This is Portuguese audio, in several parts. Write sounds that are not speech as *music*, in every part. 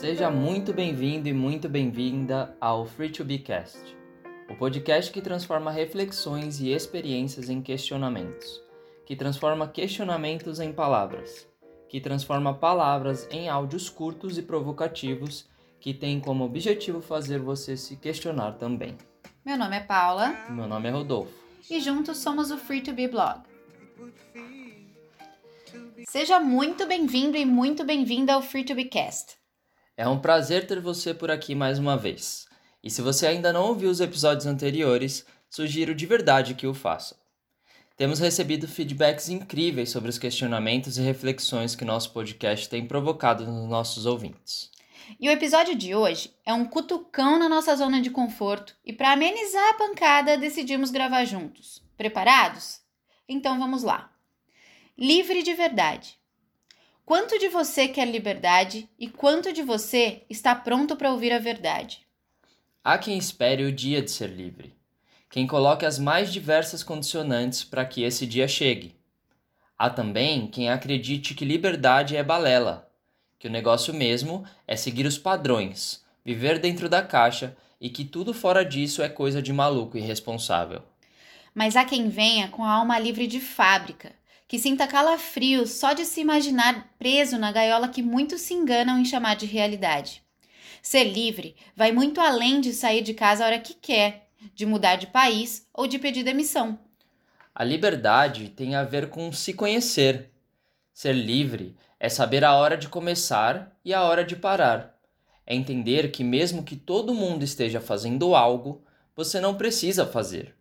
Seja muito bem-vindo e muito bem-vinda ao Free to Be Cast, o podcast que transforma reflexões e experiências em questionamentos, que transforma questionamentos em palavras, que transforma palavras em áudios curtos e provocativos que tem como objetivo fazer você se questionar também. Meu nome é Paula. Meu nome é Rodolfo. E juntos somos o Free to Be Blog. Seja muito bem-vindo e muito bem-vinda ao Free to Be Cast. É um prazer ter você por aqui mais uma vez. E se você ainda não ouviu os episódios anteriores, sugiro de verdade que o faça. Temos recebido feedbacks incríveis sobre os questionamentos e reflexões que nosso podcast tem provocado nos nossos ouvintes. E o episódio de hoje é um cutucão na nossa zona de conforto e para amenizar a pancada decidimos gravar juntos. Preparados? Então vamos lá. Livre de verdade. Quanto de você quer liberdade e quanto de você está pronto para ouvir a verdade? Há quem espere o dia de ser livre, quem coloque as mais diversas condicionantes para que esse dia chegue. Há também quem acredite que liberdade é balela, que o negócio mesmo é seguir os padrões, viver dentro da caixa e que tudo fora disso é coisa de maluco irresponsável. Mas há quem venha com a alma livre de fábrica, que sinta calafrio só de se imaginar preso na gaiola que muitos se enganam em chamar de realidade. Ser livre vai muito além de sair de casa a hora que quer, de mudar de país ou de pedir demissão. A liberdade tem a ver com se conhecer. Ser livre é saber a hora de começar e a hora de parar. É entender que, mesmo que todo mundo esteja fazendo algo, você não precisa fazer.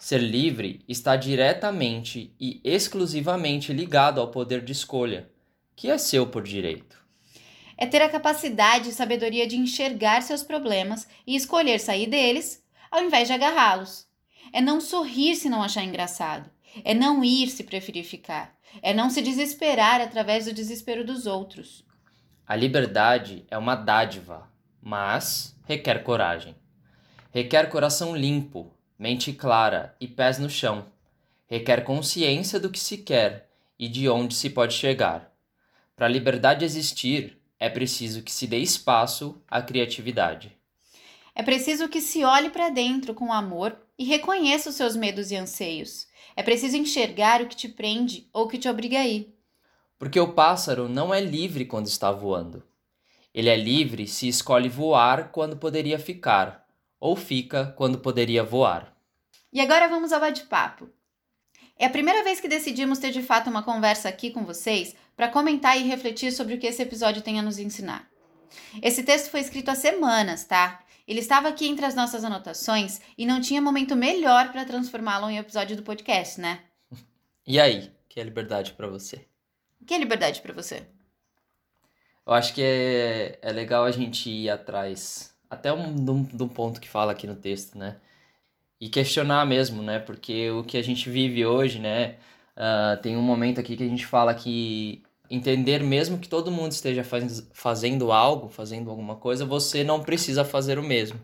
Ser livre está diretamente e exclusivamente ligado ao poder de escolha, que é seu por direito. É ter a capacidade e sabedoria de enxergar seus problemas e escolher sair deles, ao invés de agarrá-los. É não sorrir se não achar engraçado. É não ir se preferir ficar. É não se desesperar através do desespero dos outros. A liberdade é uma dádiva, mas requer coragem. Requer coração limpo, mente clara e pés no chão. Requer consciência do que se quer e de onde se pode chegar. Para a liberdade existir, é preciso que se dê espaço à criatividade. É preciso que se olhe para dentro com amor e reconheça os seus medos e anseios. É preciso enxergar o que te prende ou que te obriga a ir. Porque o pássaro não é livre quando está voando. Ele é livre se escolhe voar quando poderia ficar, ou fica quando poderia voar. E agora vamos ao bate-papo. É a primeira vez que decidimos ter de fato uma conversa aqui com vocês para comentar e refletir sobre o que esse episódio tem a nos ensinar. Esse texto foi escrito há semanas, tá? Ele estava aqui entre as nossas anotações e não tinha momento melhor para transformá-lo em episódio do podcast, né? E aí, que é liberdade para você? Que é liberdade para você? Eu acho que é, é legal a gente ir atrás até um, de, um, ponto que fala aqui no texto, né? E questionar mesmo, né? Porque o que a gente vive hoje, né? Uh, tem um momento aqui que a gente fala que entender mesmo que todo mundo esteja faz, fazendo algo, fazendo alguma coisa, você não precisa fazer o mesmo,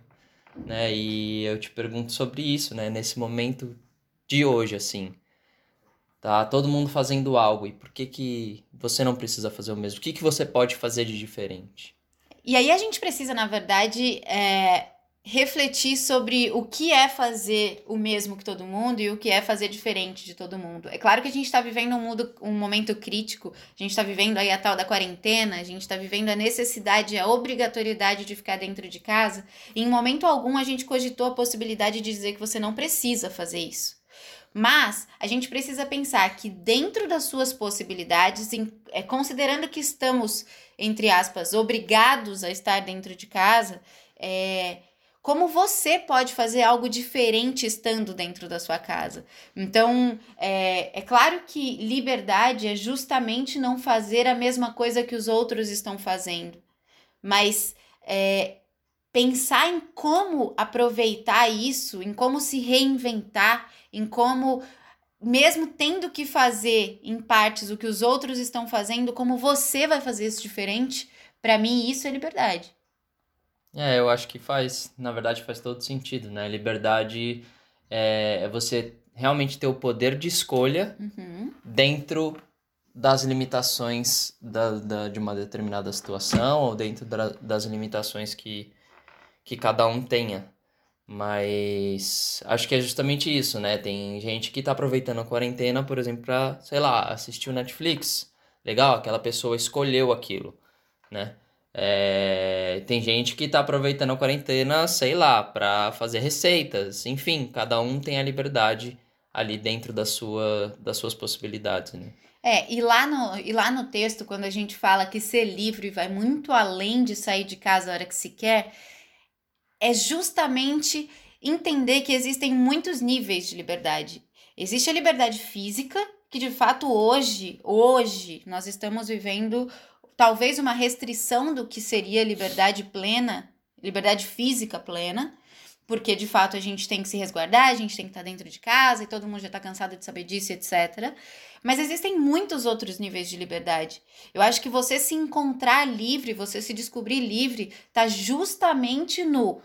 né? E eu te pergunto sobre isso, né? Nesse momento de hoje, assim, tá? Todo mundo fazendo algo e por que que você não precisa fazer o mesmo? O que que você pode fazer de diferente? E aí a gente precisa, na verdade, é, refletir sobre o que é fazer o mesmo que todo mundo e o que é fazer diferente de todo mundo. É claro que a gente está vivendo um, mundo, um momento crítico, a gente está vivendo aí a tal da quarentena, a gente está vivendo a necessidade, a obrigatoriedade de ficar dentro de casa, e em momento algum a gente cogitou a possibilidade de dizer que você não precisa fazer isso. Mas a gente precisa pensar que dentro das suas possibilidades, em, é, considerando que estamos, entre aspas, obrigados a estar dentro de casa, é, como você pode fazer algo diferente estando dentro da sua casa. Então, é, é claro que liberdade é justamente não fazer a mesma coisa que os outros estão fazendo, mas é, pensar em como aproveitar isso, em como se reinventar, em como, mesmo tendo que fazer em partes o que os outros estão fazendo, como você vai fazer isso diferente, para mim isso é liberdade. É, eu acho que faz, na verdade faz todo sentido, né? Liberdade é, é você realmente ter o poder de escolha uhum. dentro das limitações da, da, de uma determinada situação ou dentro da, das limitações que, que cada um tenha. Mas acho que é justamente isso, né? Tem gente que tá aproveitando a quarentena, por exemplo, pra, sei lá, assistir o Netflix. Legal, aquela pessoa escolheu aquilo, né? É, tem gente que tá aproveitando a quarentena, sei lá, para fazer receitas. Enfim, cada um tem a liberdade ali dentro da sua, das suas possibilidades, né? É, e lá, no, e lá no texto, quando a gente fala que ser livre vai muito além de sair de casa a hora que se quer, é justamente entender que existem muitos níveis de liberdade. Existe a liberdade física, que de fato hoje, hoje, nós estamos vivendo talvez uma restrição do que seria liberdade plena, liberdade física plena, porque de fato a gente tem que se resguardar, a gente tem que estar dentro de casa e todo mundo já está cansado de saber disso, etc. Mas existem muitos outros níveis de liberdade. Eu acho que você se encontrar livre, você se descobrir livre, está justamente no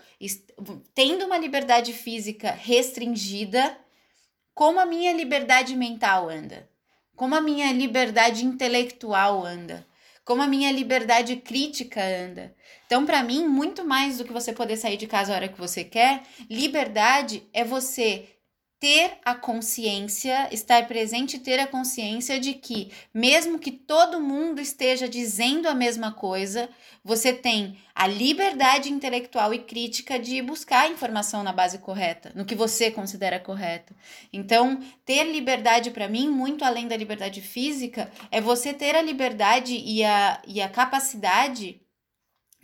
tendo uma liberdade física restringida, como a minha liberdade mental anda, como a minha liberdade intelectual anda como a minha liberdade crítica anda. Então, para mim, muito mais do que você poder sair de casa a hora que você quer, liberdade é você ter a consciência, estar presente e ter a consciência de que, mesmo que todo mundo esteja dizendo a mesma coisa, você tem a liberdade intelectual e crítica de buscar a informação na base correta, no que você considera correto. Então, ter liberdade para mim, muito além da liberdade física, é você ter a liberdade e a, e a capacidade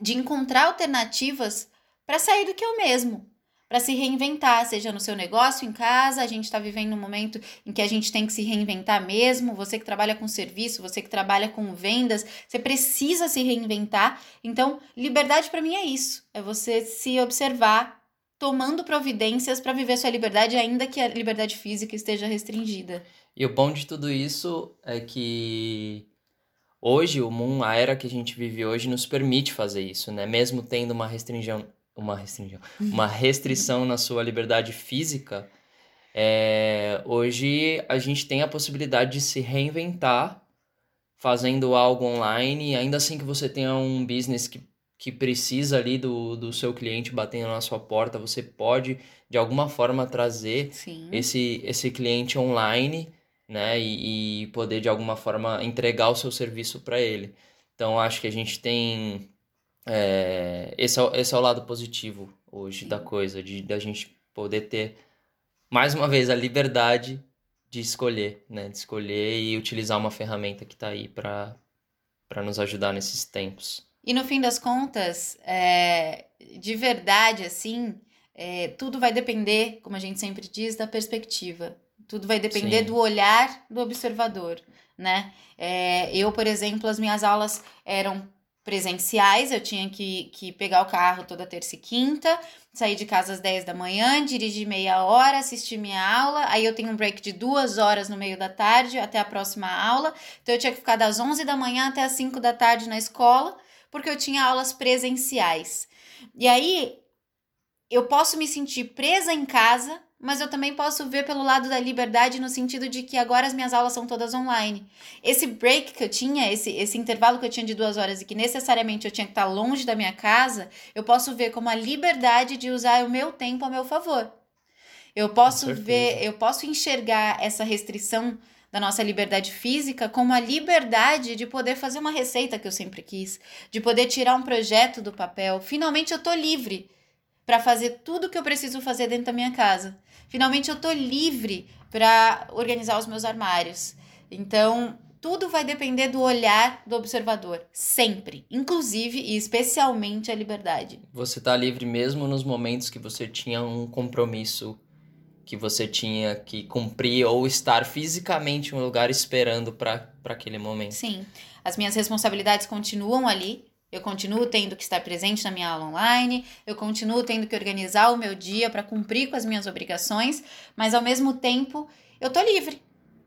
de encontrar alternativas para sair do que o mesmo para se reinventar, seja no seu negócio, em casa. A gente está vivendo um momento em que a gente tem que se reinventar mesmo. Você que trabalha com serviço, você que trabalha com vendas, você precisa se reinventar. Então, liberdade para mim é isso: é você se observar tomando providências para viver sua liberdade, ainda que a liberdade física esteja restringida. E o bom de tudo isso é que hoje o mundo, a era que a gente vive hoje nos permite fazer isso, né? Mesmo tendo uma restrição, uma restrição, uma restrição na sua liberdade física, é, hoje a gente tem a possibilidade de se reinventar fazendo algo online, ainda assim que você tenha um business que, que precisa ali do, do seu cliente batendo na sua porta, você pode de alguma forma trazer esse, esse cliente online, né, e, e poder de alguma forma entregar o seu serviço para ele. Então acho que a gente tem é, esse, é, esse é o lado positivo hoje da coisa, de da gente poder ter, mais uma vez, a liberdade de escolher, né? De escolher e utilizar uma ferramenta que está aí para nos ajudar nesses tempos. E no fim das contas, é, de verdade, assim, é, tudo vai depender, como a gente sempre diz, da perspectiva. Tudo vai depender Sim. do olhar do observador, né? É, eu, por exemplo, as minhas aulas eram presenciais, eu tinha que, que pegar o carro toda terça e quinta, sair de casa às 10 da manhã, dirigir meia hora, assistir minha aula, aí eu tenho um break de duas horas no meio da tarde até a próxima aula, então eu tinha que ficar das 11 da manhã até as 5 da tarde na escola, porque eu tinha aulas presenciais. E aí eu posso me sentir presa em casa mas eu também posso ver pelo lado da liberdade no sentido de que agora as minhas aulas são todas online. Esse break que eu tinha, esse, esse intervalo que eu tinha de duas horas e que necessariamente eu tinha que estar longe da minha casa, eu posso ver como a liberdade de usar o meu tempo a meu favor. Eu posso ver, eu posso enxergar essa restrição da nossa liberdade física como a liberdade de poder fazer uma receita que eu sempre quis, de poder tirar um projeto do papel. Finalmente eu tô livre para fazer tudo o que eu preciso fazer dentro da minha casa. Finalmente eu tô livre para organizar os meus armários. Então, tudo vai depender do olhar do observador, sempre, inclusive e especialmente a liberdade. Você tá livre mesmo nos momentos que você tinha um compromisso que você tinha que cumprir ou estar fisicamente em um lugar esperando para aquele momento. Sim. As minhas responsabilidades continuam ali, eu continuo tendo que estar presente na minha aula online, eu continuo tendo que organizar o meu dia para cumprir com as minhas obrigações, mas ao mesmo tempo eu tô livre,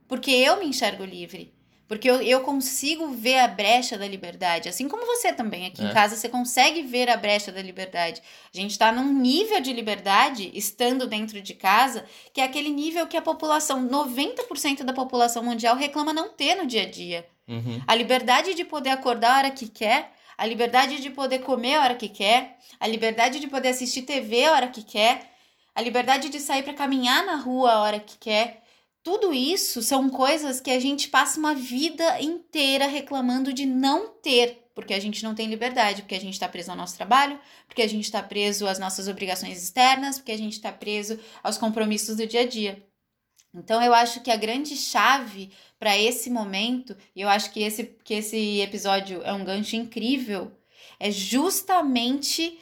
porque eu me enxergo livre. Porque eu, eu consigo ver a brecha da liberdade, assim como você também. Aqui É. em casa você consegue ver a brecha da liberdade. A gente está num nível de liberdade, estando dentro de casa, que é aquele nível que a população, 90% da população mundial reclama não ter no dia a dia. Uhum. A liberdade de poder acordar a hora que quer, a liberdade de poder comer a hora que quer, a liberdade de poder assistir TV a hora que quer, a liberdade de sair para caminhar na rua a hora que quer. Tudo isso são coisas que a gente passa uma vida inteira reclamando de não ter, porque a gente não tem liberdade, porque a gente está preso ao nosso trabalho, porque a gente está preso às nossas obrigações externas, porque a gente está preso aos compromissos do dia a dia. Então eu acho que a grande chave para esse momento, e eu acho que esse, que esse episódio é um gancho incrível, é justamente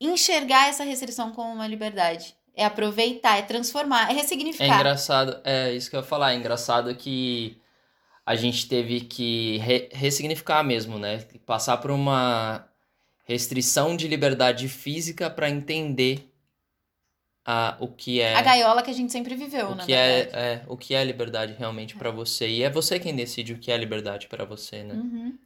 enxergar essa restrição como uma liberdade. É aproveitar, é transformar, é É ressignificar. engraçado, é isso que eu ia falar. É engraçado que a gente teve que re- ressignificar mesmo, né? Passar por uma restrição de liberdade física para entender a, o que é A gaiola que a gente sempre viveu, o na que é, é o que é liberdade realmente para você e é você quem decide o que é liberdade para você, né? Uhum.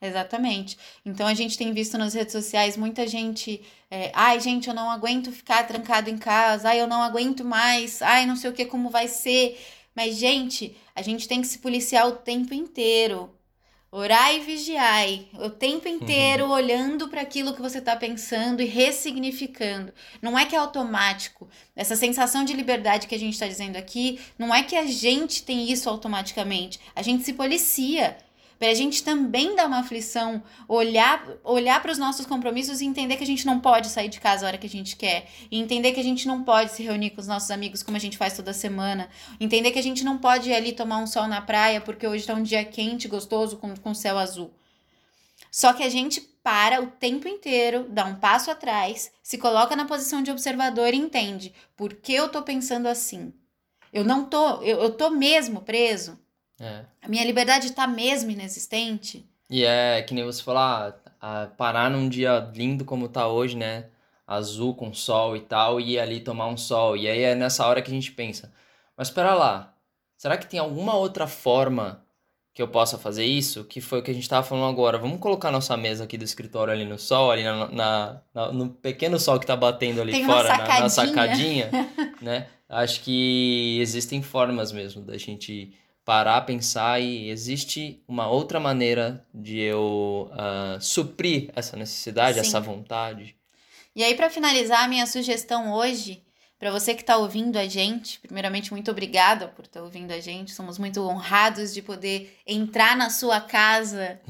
Exatamente. Então a gente tem visto nas redes sociais muita gente. é, ai, gente, eu não aguento ficar trancado em casa. Ai, eu não aguento mais. Ai, não sei o que, como vai ser. Mas, gente, a gente tem que se policiar o tempo inteiro. Orai e vigiai. O tempo inteiro olhando para aquilo que você está pensando e ressignificando. Não é que é automático. Essa sensação de liberdade que a gente está dizendo aqui, não é que a gente tem isso automaticamente. A gente se policia. Para a gente também dar uma aflição, olhar, olhar para os nossos compromissos e entender que a gente não pode sair de casa a hora que a gente quer. E entender que a gente não pode se reunir com os nossos amigos como a gente faz toda semana. Entender que a gente não pode ir ali tomar um sol na praia porque hoje está um dia quente, gostoso, com, com céu azul. Só que a gente para o tempo inteiro, dá um passo atrás, se coloca na posição de observador e entende por que eu tô pensando assim. Eu não tô, eu, eu tô mesmo preso. É. A minha liberdade tá mesmo inexistente. E é que nem você falar, ah, parar num dia lindo como tá hoje, né? Azul com sol e tal, e ir ali tomar um sol. E aí é nessa hora que a gente pensa, mas espera lá, será que tem alguma outra forma que eu possa fazer isso? Que foi o que a gente tava falando agora. Vamos colocar nossa mesa aqui do escritório ali no sol, ali na, na- na- no pequeno sol que tá batendo ali Tem fora, na, na sacadinha. sacadinha, *laughs* né? Acho que existem formas mesmo da gente parar, pensar e existe uma outra maneira de eu ah, suprir essa necessidade, Sim. essa vontade. E aí, para finalizar, a minha sugestão hoje, para você que está ouvindo a gente, primeiramente, muito obrigada por estar ouvindo a gente. Somos muito honrados de poder entrar na sua casa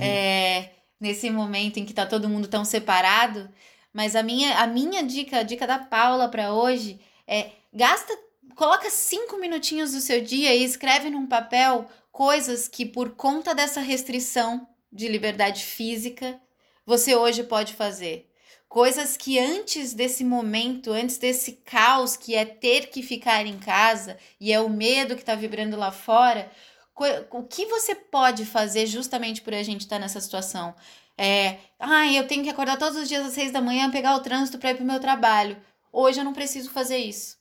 é, *laughs* nesse momento em que tá todo mundo tão separado. Mas a minha, a minha dica, a dica da Paula para hoje é gasta, coloca cinco minutinhos do seu dia e escreve num papel coisas que por conta dessa restrição de liberdade física você hoje pode fazer. Coisas que antes desse momento, antes desse caos que é ter que ficar em casa e é o medo que está vibrando lá fora, o que você pode fazer justamente por a gente estar nessa situação? É, ah, eu tenho que acordar todos os dias às seis da manhã, pegar o trânsito para ir para o meu trabalho. Hoje eu não preciso fazer isso.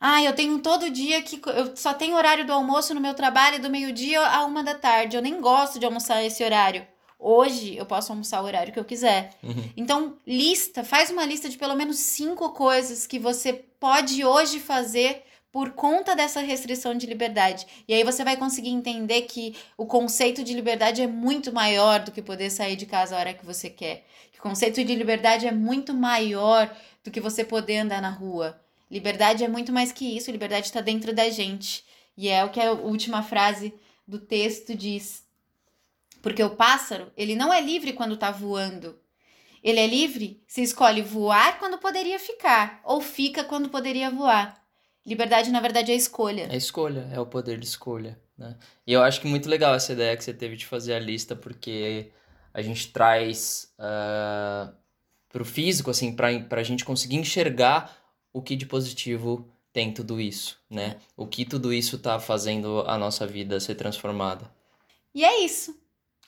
Ah, eu tenho todo dia que eu só tenho horário do almoço no meu trabalho do meio-dia a uma da tarde. Eu nem gosto de almoçar esse horário. Hoje eu posso almoçar o horário que eu quiser. Uhum. Então, lista, faz uma lista de pelo menos cinco coisas que você pode hoje fazer por conta dessa restrição de liberdade. E aí você vai conseguir entender que o conceito de liberdade é muito maior do que poder sair de casa a hora que você quer. Que o conceito de liberdade é muito maior do que você poder andar na rua. Liberdade é muito mais que isso, liberdade está dentro da gente. E é o que a última frase do texto diz. Porque o pássaro, ele não é livre quando está voando. Ele é livre se escolhe voar quando poderia ficar, ou fica quando poderia voar. Liberdade, na verdade, é escolha. É escolha, é o poder de escolha, né? E eu acho que muito legal essa ideia que você teve de fazer a lista, porque a gente traz ah, pro físico, assim, pra, pra gente conseguir enxergar o que de positivo tem tudo isso, né? O que tudo isso tá fazendo a nossa vida ser transformada. E é isso.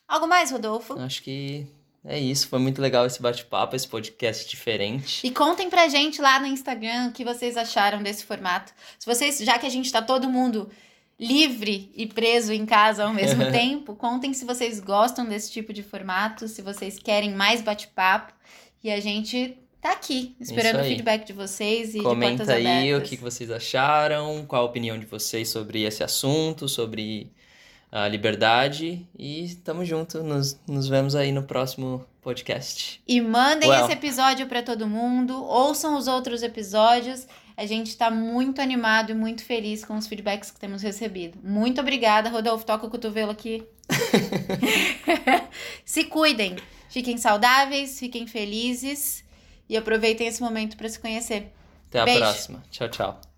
Algo mais, Rodolfo? Acho que é isso. Foi muito legal esse bate-papo, esse podcast diferente. E contem pra gente lá no Instagram o que vocês acharam desse formato. Se vocês, já que a gente tá todo mundo livre e preso em casa ao mesmo *laughs* tempo. Contem se vocês gostam desse tipo de formato, se vocês querem mais bate-papo. E a gente tá aqui, esperando o feedback de vocês e Comenta de aí abertas. o que vocês acharam, qual a opinião de vocês sobre esse assunto, sobre a liberdade. E tamo junto, nos, nos vemos aí no próximo podcast. E mandem Well. esse episódio para todo mundo, ouçam os outros episódios. A gente tá muito animado e muito feliz com os feedbacks que temos recebido. Muito obrigada, Rodolfo. Toca o cotovelo aqui. *laughs* *laughs* se cuidem, fiquem saudáveis, fiquem felizes e aproveitem esse momento para se conhecer. Até a Beijo. próxima. Tchau, tchau.